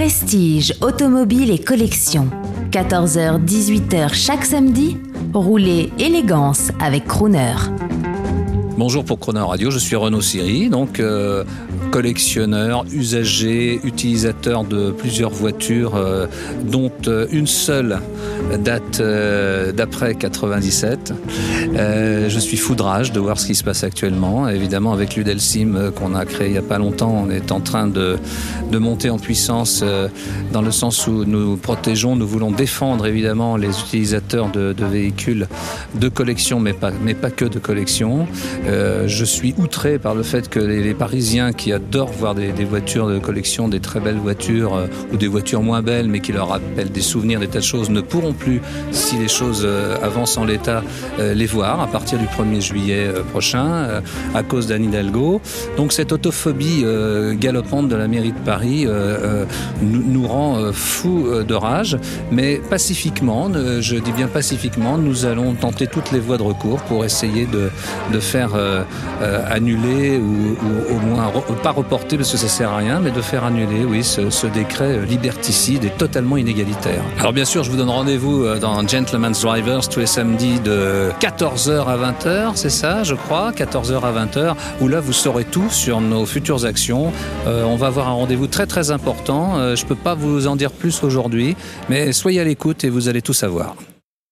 Prestige, automobile et collection. 14h-18h chaque samedi, roulez élégance avec Crooner. Bonjour pour Chrono Radio, je suis Renaud Siri, donc euh, collectionneur, usager, utilisateur de plusieurs voitures, euh, dont euh, une seule date d'après 97. je suis foudrage de voir ce qui se passe actuellement. Évidemment, avec l'Udelsim qu'on a créé il n'y a pas longtemps, on est en train de, de monter en puissance dans le sens où nous protégeons, nous voulons défendre évidemment les utilisateurs de, de véhicules de collection, mais pas, mais pas que de collection. Euh, je suis outré par le fait que les, Parisiens qui adorent voir des, voitures de collection, des très belles voitures euh, ou des voitures moins belles, mais qui leur rappellent des souvenirs, des tas de choses, ne pourront plus, si les choses euh, avancent en l'état, les voir à partir du 1er juillet prochain, à cause d'Anne Hidalgo. Donc cette autophobie galopante de la mairie de Paris nous, rend fous de rage, mais pacifiquement, je dis bien pacifiquement, nous allons tenter toutes les voies de recours pour essayer de faire euh, euh, annuler ou, au moins re, pas reporter parce que ça sert à rien, mais de faire annuler, oui, ce, décret liberticide et totalement inégalitaire. Alors bien sûr, je vous donne rendez-vous euh, dans Gentleman's Drivers tous les samedis de 14h à 20h, c'est ça, je crois, 14h à 20h, où là vous saurez tout sur nos futures actions. Euh, on va avoir un rendez-vous très très important. Euh, je peux pas vous en dire plus aujourd'hui, mais soyez à l'écoute et vous allez tout savoir.